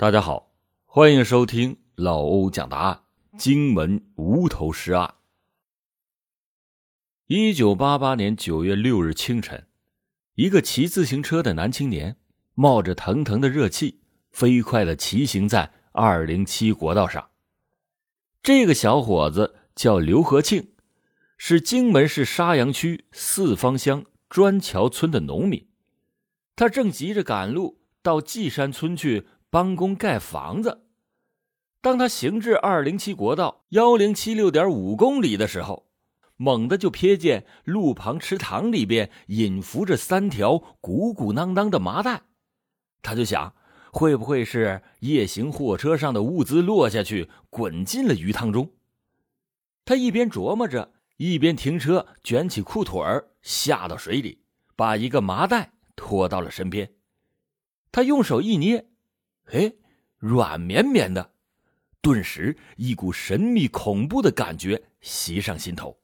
大家好，欢迎收听老欧讲答案。荆门无头尸案。一九八八年九月六日清晨，一个骑自行车的男青年冒着腾腾的热气，飞快的骑行在二零七国道上。这个小伙子叫刘和庆，是荆门市沙洋区四方乡砖桥村的农民，他正急着赶路到纪山村去。帮工盖房子。当他行至二零七国道幺零七六点五公里的时候，猛地就瞥见路旁池塘里边隐伏着三条鼓鼓囊囊的麻袋。他就想，会不会是夜行货车上的物资落下去，滚进了鱼塘中？他一边琢磨着，一边停车，卷起裤腿儿下到水里，把一个麻袋拖到了身边。他用手一捏。哎，软绵绵的，顿时一股神秘恐怖的感觉袭上心头。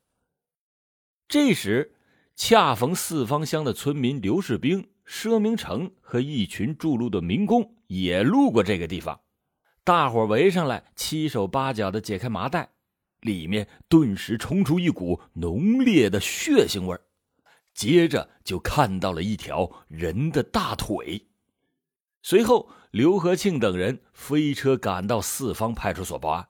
这时，恰逢四方乡的村民刘世兵、佘明成和一群筑路的民工也路过这个地方，大伙围上来，七手八脚的解开麻袋，里面顿时冲出一股浓烈的血腥味接着就看到了一条人的大腿。随后，刘和庆等人飞车赶到四方派出所报案。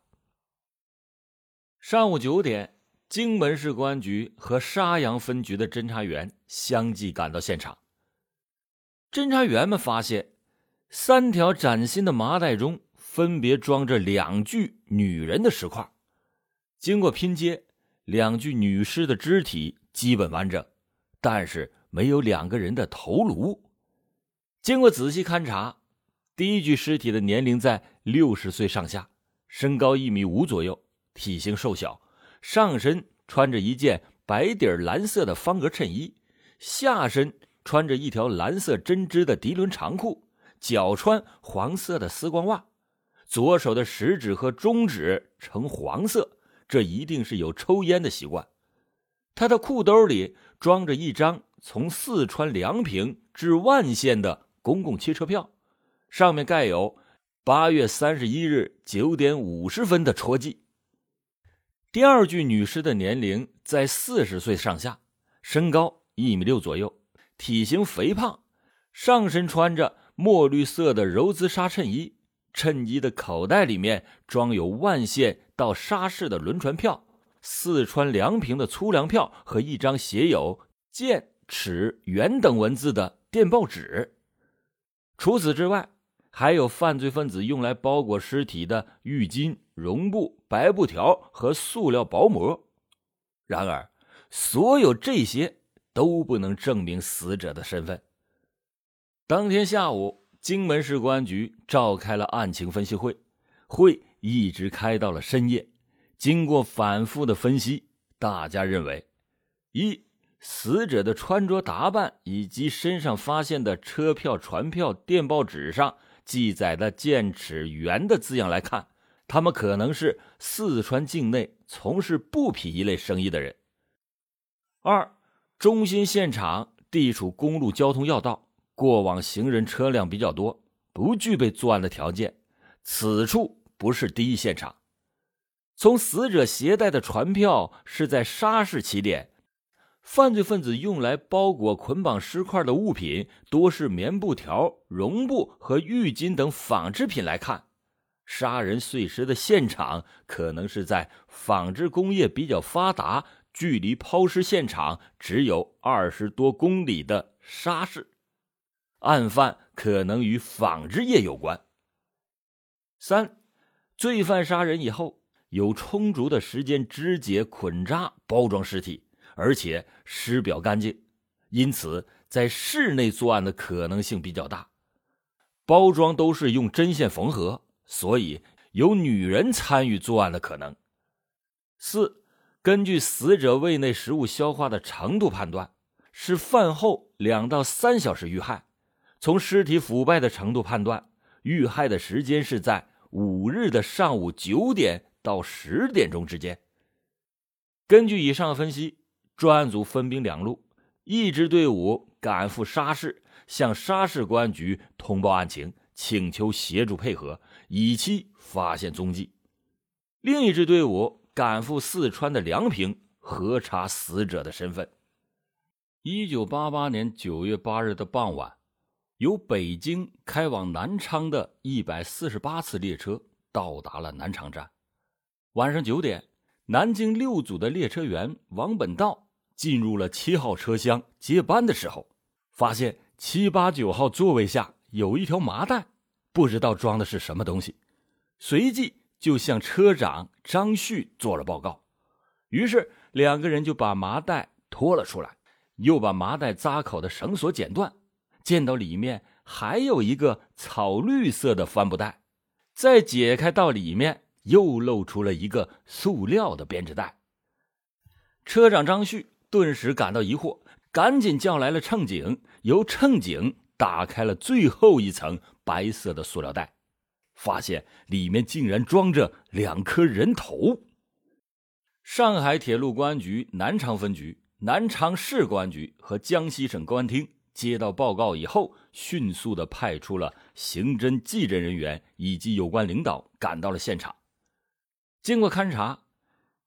上午九点，荆门市公安局和沙洋分局的侦查员相继赶到现场。侦查员们发现，三条崭新的麻袋中分别装着两具女人的尸块。经过拼接，两具女尸的肢体基本完整，但是没有两个人的头颅。经过仔细勘查，第一具尸体的年龄在六十岁上下，身高一米五左右，体型瘦小，上身穿着一件白底蓝色的方格衬衣，下身穿着一条蓝色针织的涤纶长裤，脚穿黄色的丝光袜，左手的食指和中指呈黄色，这一定是有抽烟的习惯。他的裤兜里装着一张从四川梁平至万县的。公共汽车票，上面盖有八月三十一日九点五十分的戳记。第二具女尸的年龄在四十岁上下，身高一米六左右，体型肥胖，上身穿着墨绿色的柔姿纱衬衣，衬衣的口袋里面装有万县到沙市的轮船票、四川梁平的粗粮票和一张写有“建”“尺”“元”等文字的电报纸。除此之外，还有犯罪分子用来包裹尸体的浴巾、绒布、白布条和塑料薄膜。然而，所有这些都不能证明死者的身份。当天下午，荆门市公安局召开了案情分析会，会一直开到了深夜。经过反复的分析，大家认为：一。死者的穿着打扮以及身上发现的车票、船票、电报纸上记载的“剑齿元”的字样来看，他们可能是四川境内从事布匹一类生意的人。二，中心现场地处公路交通要道，过往行人车辆比较多，不具备作案的条件。此处不是第一现场。从死者携带的船票是在沙市起点。犯罪分子用来包裹、捆绑尸块的物品多是棉布条、绒布和浴巾等纺织品。来看，杀人碎尸的现场可能是在纺织工业比较发达、距离抛尸现场只有二十多公里的沙市。案犯可能与纺织业有关。三，罪犯杀人以后有充足的时间肢解、捆扎、包装尸体。而且尸表干净，因此在室内作案的可能性比较大。包装都是用针线缝合，所以有女人参与作案的可能。四，根据死者胃内食物消化的程度判断，是饭后两到三小时遇害。从尸体腐败的程度判断，遇害的时间是在五日的上午九点到十点钟之间。根据以上分析。专案组分兵两路，一支队伍赶赴沙市，向沙市公安局通报案情，请求协助配合，以期发现踪迹。另一支队伍赶赴四川的梁平核查死者的身份。一九八八年九月八日的傍晚，由北京开往南昌的一百四十八次列车到达了南昌站。晚上九点，南京六组的列车员王本道进入了七号车厢接班的时候，发现七八九号座位下有一条麻袋，不知道装的是什么东西，随即。就向车长张旭做了报告，于是两个人就把麻袋拖了出来，又把麻袋扎口的绳索剪断，见到里面还有一个草绿色的帆布袋，再解开到里面又露出了一个塑料的编织袋。车长张旭顿时感到疑惑，赶紧叫来了乘警，由乘警打开了最后一层白色的塑料袋。发现里面竟然装着两颗人头。上海铁路公安局南昌分局、南昌市公安局和江西省公安厅接到报告以后，迅速的派出了刑侦、技侦人员以及有关领导赶到了现场。经过勘查，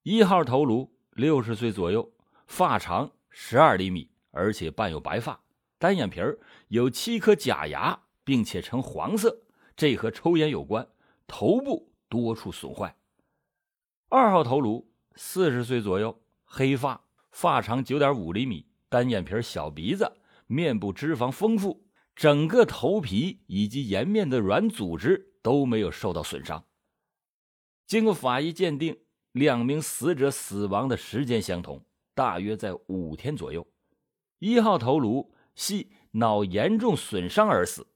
一号头颅六十岁左右，发长十二厘米，而且伴有白发，单眼皮儿，有七颗假牙，并且呈黄色。这和抽烟有关，头部多处损坏。二号头颅四十岁左右，黑发，发长九点五厘米，单眼皮，小鼻子，面部脂肪丰富，整个头皮以及颜面的软组织都没有受到损伤。经过法医鉴定，两名死者死亡的时间相同，大约在五天左右。一号头颅系脑严重损伤而死，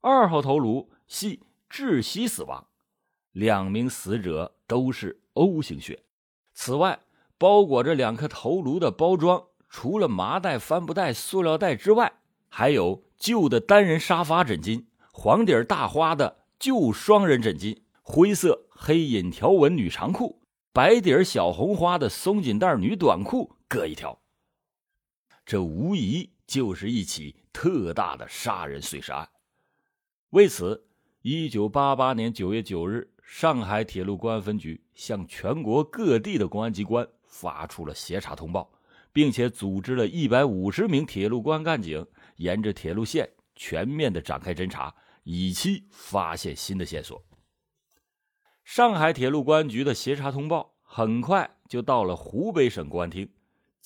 二号头颅。系窒息死亡，两名死者都是 O 型血。此外，包裹着两颗头颅的包装，除了麻袋、帆布袋、塑料袋之外，还有旧的单人沙发枕巾、黄底大花的旧双人枕巾、灰色黑引条纹女长裤、白底小红花的松紧带女短裤各一条。这无疑就是一起特大的杀人碎尸案。为此。一九八八年九月九日，上海铁路公安分局向全国各地的公安机关发出了协查通报，并且组织了一百五十名铁路公安干警，沿着铁路线全面的展开侦查，以期发现新的线索。上海铁路公安局的协查通报很快就到了湖北省公安厅，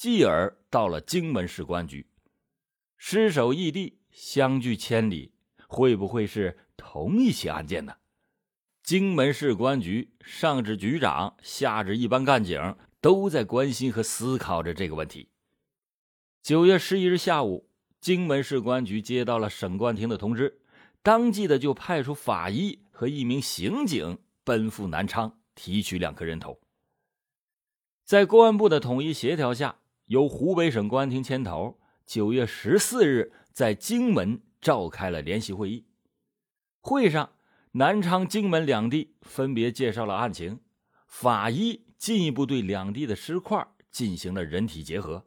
继而到了荆门市公安局。失守异地，相距千里，会不会是？同一起案件呢？荆门市公安局上至局长，下至一般干警，都在关心和思考着这个问题。九月十一日下午，荆门市公安局接到了省公安厅的通知，当即的就派出法医和一名刑警奔赴南昌提取两颗人头。在公安部的统一协调下，由湖北省公安厅牵头，九月十四日在荆门召开了联席会议。会上，南昌、荆门两地分别介绍了案情，法医进一步对两地的尸块进行了人体结合。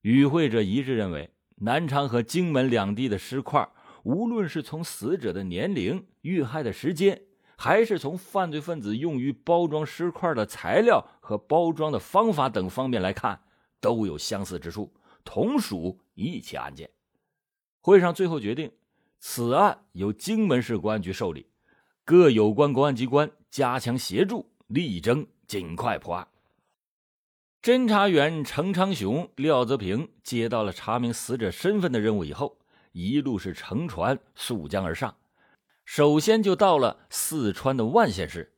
与会者一致认为，南昌和荆门两地的尸块，无论是从死者的年龄、遇害的时间，还是从犯罪分子用于包装尸块的材料和包装的方法等方面来看，都有相似之处，同属一起案件。会上最后决定。此案由荆门市公安局受理，各有关公安机关加强协助，力争尽快破案。侦查员程昌雄、廖泽平接到了查明死者身份的任务以后，一路是乘船溯江而上，首先就到了四川的万县市。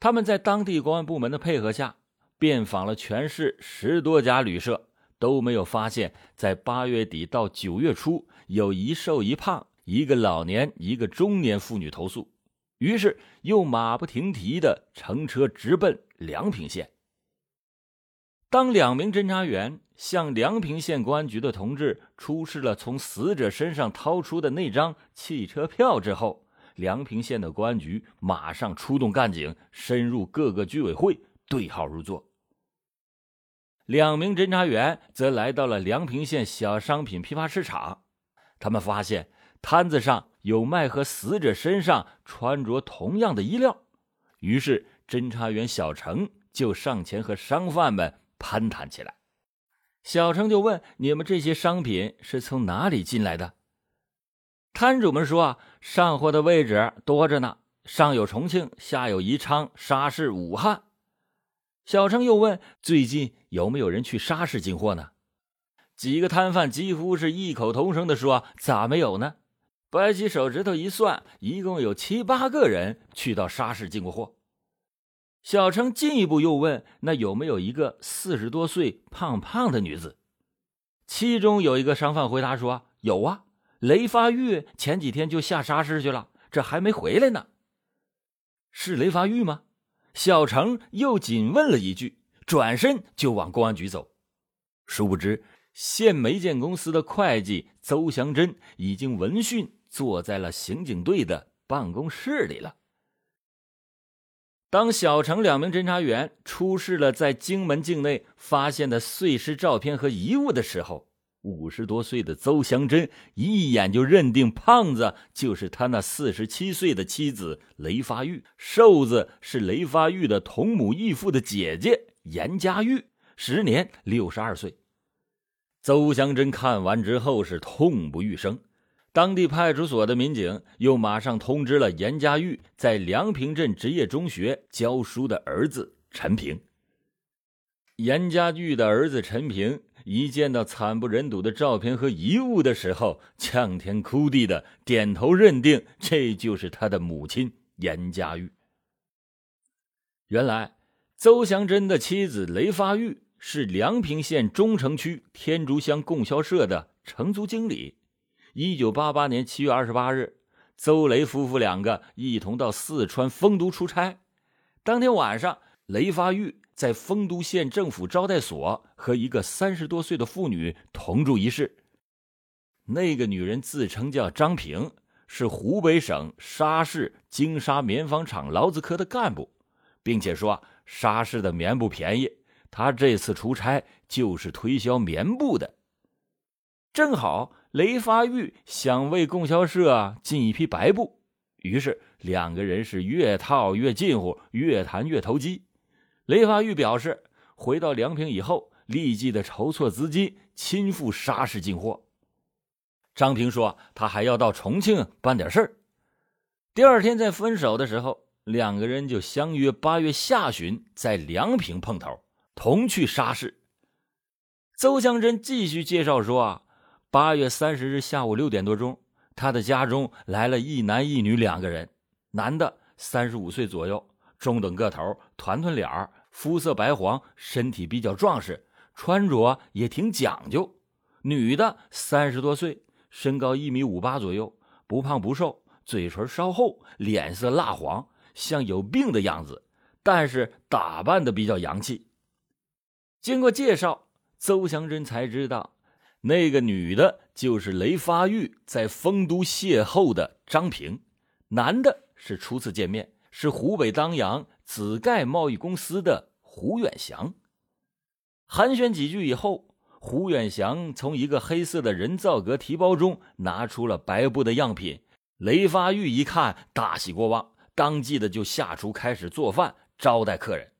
他们在当地公安部门的配合下，遍访了全市十多家旅社，都没有发现，在八月底到九月初有一瘦一胖。一个老年，一个中年妇女投诉，于是又马不停蹄的乘车直奔梁平县。当两名侦查员向梁平县公安局的同志出示了从死者身上掏出的那张汽车票之后，梁平县的公安局马上出动干警，深入各个居委会对号入座。两名侦查员则来到了梁平县小商品批发市场，他们发现。摊子上有卖和死者身上穿着同样的衣料，于是侦查员小程就上前和商贩们攀谈起来。小程就问：“你们这些商品是从哪里进来的？”摊主们说：“啊，上货的位置多着呢，上有重庆，下有宜昌、沙市、武汉。”小程又问：“最近有没有人去沙市进货呢？”几个摊贩几乎是异口同声的说：“咋没有呢？”掰起手指头一算，一共有七八个人去到沙市进过货。小程进一步又问：“那有没有一个四十多岁、胖胖的女子？”其中有一个商贩回答说：“有啊，雷发玉前几天就下沙市去了，这还没回来呢。”是雷发玉吗？小程又紧问了一句，转身就往公安局走。殊不知，县煤建公司的会计邹祥珍已经闻讯坐在了刑警队的办公室里了。当小程两名侦查员出示了在荆门境内发现的碎尸照片和遗物的时候，五十多岁的邹祥珍一眼就认定胖子就是他那四十七岁的妻子雷发玉，瘦子是雷发玉的同母异父的姐姐严家玉，时年六十二岁。邹祥珍看完之后是痛不欲生。当地派出所的民警又马上通知了严家玉在梁平镇职业中学教书的儿子陈平。严家玉的儿子陈平一见到惨不忍睹的照片和遗物的时候，呛天哭地的点头认定这就是他的母亲严家玉。原来，邹祥珍的妻子雷发玉是梁平县中城区天竺乡供销社的承租经理。一九八八年七月二十八日，邹雷夫妇两个一同到四川丰都出差。当天晚上，雷发玉在丰都县政府招待所和一个三十多岁的妇女同住一室。那个女人自称叫张平，是湖北省沙市金沙棉纺厂劳资科的干部，并且说沙市的棉布便宜，她这次出差就是推销棉布的。正好。雷发玉想为供销社进一批白布，于是两个人是越套越近乎，越谈越投机。雷发玉表示，回到梁平以后，立即的筹措资金，亲赴沙市进货。张平说，他还要到重庆办点事儿。第二天在分手的时候，两个人就相约八月下旬在梁平碰头，同去沙市。邹祥珍继续介绍说啊。八月三十日下午六点多钟，他的家中来了一男一女两个人。男的三十五岁左右，中等个头，团团脸儿，肤色白黄，身体比较壮实，穿着也挺讲究。女的三十多岁，身高一米五八左右，不胖不瘦，嘴唇稍厚，脸色蜡黄，像有病的样子，但是打扮的比较洋气。经过介绍，邹祥珍才知道。那个女的就是雷发玉在丰都邂逅的张平，男的是初次见面，是湖北当阳紫盖贸易公司的胡远祥。寒暄几句以后，胡远祥从一个黑色的人造革提包中拿出了白布的样品。雷发玉一看，大喜过望，当即的就下厨开始做饭招待客人。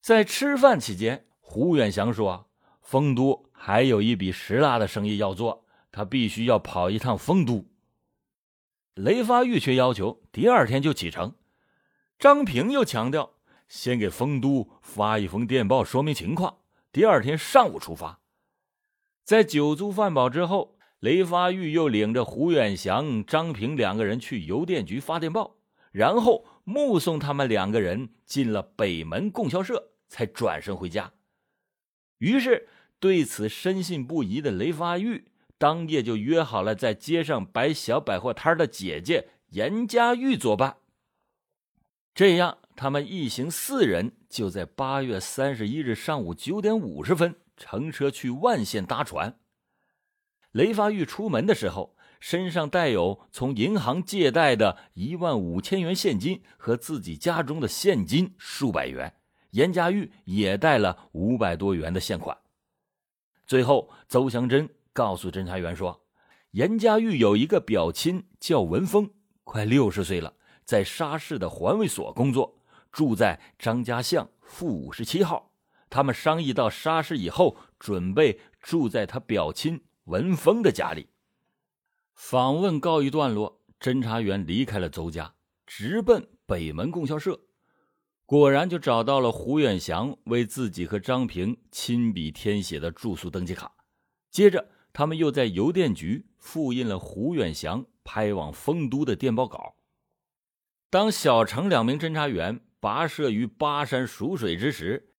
在吃饭期间，胡远祥说：“丰都。”还有一笔石蜡的生意要做，他必须要跑一趟丰都。雷发玉却要求第二天就启程。张平又强调，先给丰都发一封电报说明情况，第二天上午出发。在酒足饭饱之后，雷发玉又领着胡远祥、张平两个人去邮电局发电报，然后目送他们两个人进了北门供销社，才转身回家。于是。对此深信不疑的雷发玉，当夜就约好了在街上摆小百货摊的姐姐严家玉作伴。这样，他们一行四人就在八月三十一日上午九点五十分乘车去万县搭船。雷发玉出门的时候，身上带有从银行借贷的一万五千元现金和自己家中的现金数百元，严家玉也带了五百多元的现款。最后，邹祥珍告诉侦查员说：“严家玉有一个表亲叫文峰，快六十岁了，在沙市的环卫所工作，住在张家巷负五十七号。他们商议到沙市以后，准备住在他表亲文峰的家里。访问告一段落，侦查员离开了邹家，直奔北门供销社。果然就找到了胡远祥为自己和张平亲笔填写的住宿登记卡。接着，他们又在邮电局复印了胡远祥拍往丰都的电报稿。当小程两名侦查员跋涉于巴山蜀水之时，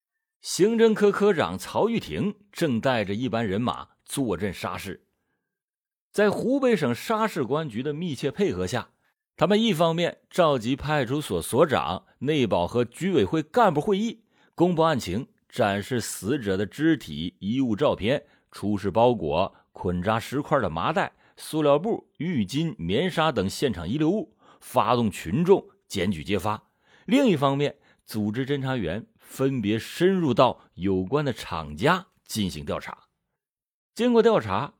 刑侦科科长曹玉婷正带着一班人马坐镇沙市。在湖北省沙市公安局的密切配合下。他们一方面召集派出所所长、内保和居委会干部会议，公布案情，展示死者的肢体、衣物照片、出示包裹、捆扎石块的麻袋、塑料布、浴巾、棉纱等现场遗留物，发动群众检举揭发；另一方面，组织侦查员分别深入到有关的厂家进行调查。经过调查，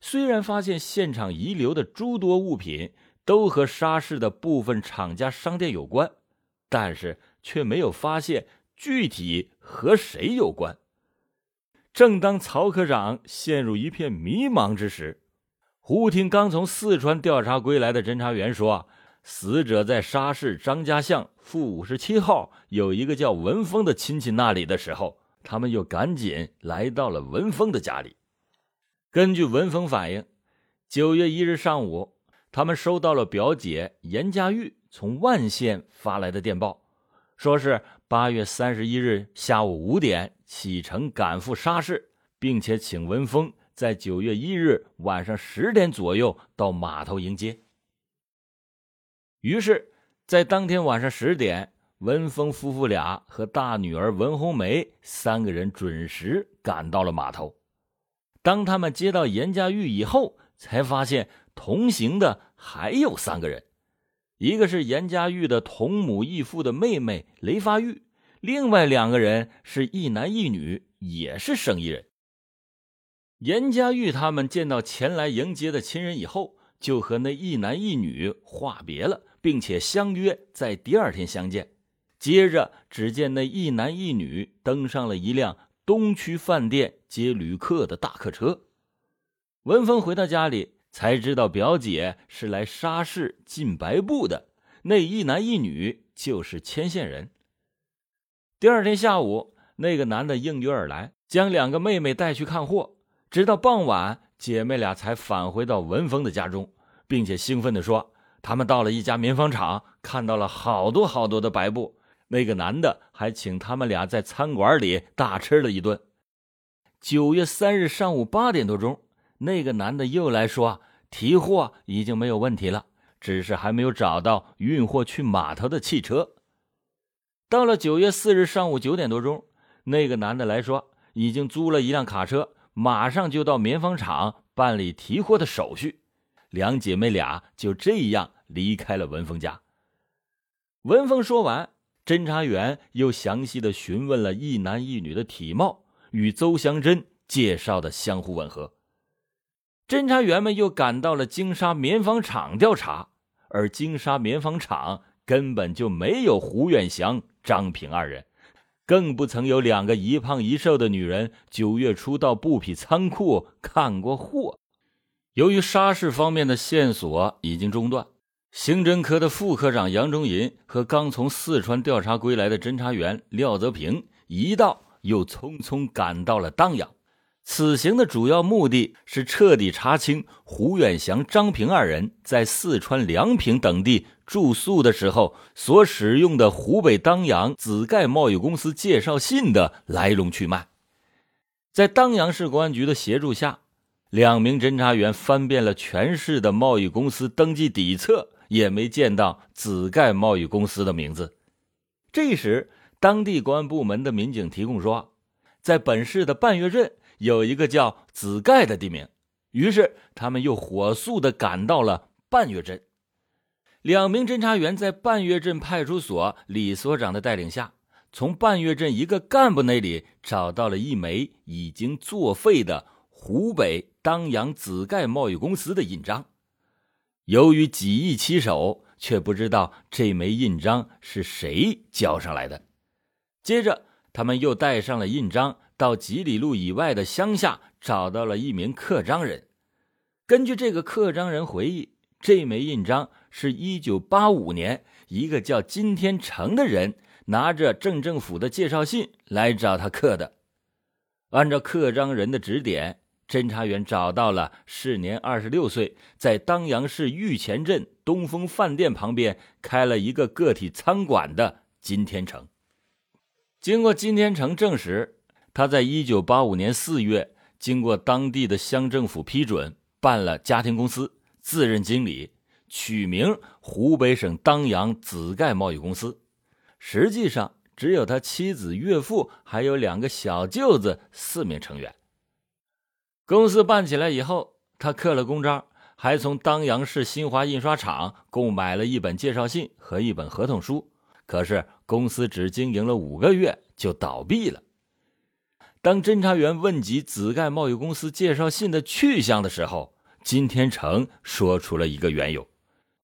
虽然发现现场遗留的诸多物品，都和沙市的部分厂家商店有关，但是却没有发现具体和谁有关。正当曹科长陷入一片迷茫之时，忽听刚从四川调查归来的侦查员说，死者在沙市张家巷负五十七号有一个叫文峰的亲戚那里的时候，他们又赶紧来到了文峰的家里。根据文峰反映，九月一日上午。他们收到了表姐严家玉从万县发来的电报，说是八月三十一日下午五点启程赶赴沙市，并且请文峰在九月一日晚上十点左右到码头迎接。于是，在当天晚上十点，文峰夫妇俩和大女儿文红梅三个人准时赶到了码头。当他们接到严家玉以后，才发现。同行的还有三个人，一个是严家玉的同母异父的妹妹雷发玉，另外两个人是一男一女，也是生意人。严家玉他们见到前来迎接的亲人以后，就和那一男一女话别了，并且相约在第二天相见。接着，只见那一男一女登上了一辆东区饭店接旅客的大客车。文峰回到家里。才知道表姐是来沙市进白布的，那一男一女就是牵线人。第二天下午，那个男的应约而来，将两个妹妹带去看货。直到傍晚，姐妹俩才返回到文峰的家中，并且兴奋地说：“他们到了一家棉纺厂，看到了好多好多的白布。那个男的还请他们俩在餐馆里大吃了一顿。”九月三日上午八点多钟。那个男的又来说，提货已经没有问题了，只是还没有找到运货去码头的汽车。到了九月四日上午九点多钟，那个男的来说，已经租了一辆卡车，马上就到棉纺厂办理提货的手续。两姐妹俩就这样离开了文峰家。文峰说完，侦查员又详细的询问了一男一女的体貌，与邹祥珍介绍的相互吻合。侦查员们又赶到了金沙棉纺厂调查，而金沙棉纺厂根本就没有胡远祥、张平二人，更不曾有两个一胖一瘦的女人九月初到布匹仓库看过货。由于沙市方面的线索已经中断，刑侦科的副科长杨忠银和刚从四川调查归来的侦查员廖泽平一到，又匆匆赶到了当阳。此行的主要目的是彻底查清胡远祥、张平二人在四川梁平等地住宿的时候所使用的湖北当阳紫盖贸易公司介绍信的来龙去脉。在当阳市公安局的协助下，两名侦查员翻遍了全市的贸易公司登记底册，也没见到紫盖贸易公司的名字。这时，当地公安部门的民警提供说，在本市的半月镇。有一个叫子盖的地名，于是他们又火速的赶到了半月镇。两名侦查员在半月镇派出所李所长的带领下，从半月镇一个干部那里找到了一枚已经作废的湖北当阳紫盖贸易公司的印章。由于几易其手，却不知道这枚印章是谁交上来的。接着，他们又带上了印章，到几里路以外的乡下找到了一名刻章人。根据这个刻章人回忆，这枚印章是一九八五年一个叫金天成的人拿着镇政府的介绍信来找他刻的。按照刻章人的指点。侦查员找到了时年二十六岁，在当阳市玉前镇东风饭店旁边开了一个个体餐馆的金天成。经过金天成证实，他在一九八五年四月经过当地的乡政府批准，办了家庭公司，自任经理，取名湖北省当阳紫盖贸易公司。实际上，只有他妻子、岳父还有两个小舅子四名成员。公司办起来以后，他刻了公章，还从当阳市新华印刷厂购买了一本介绍信和一本合同书。可是公司只经营了五个月就倒闭了。当侦查员问及紫盖贸易公司介绍信的去向的时候，金天成说出了一个缘由。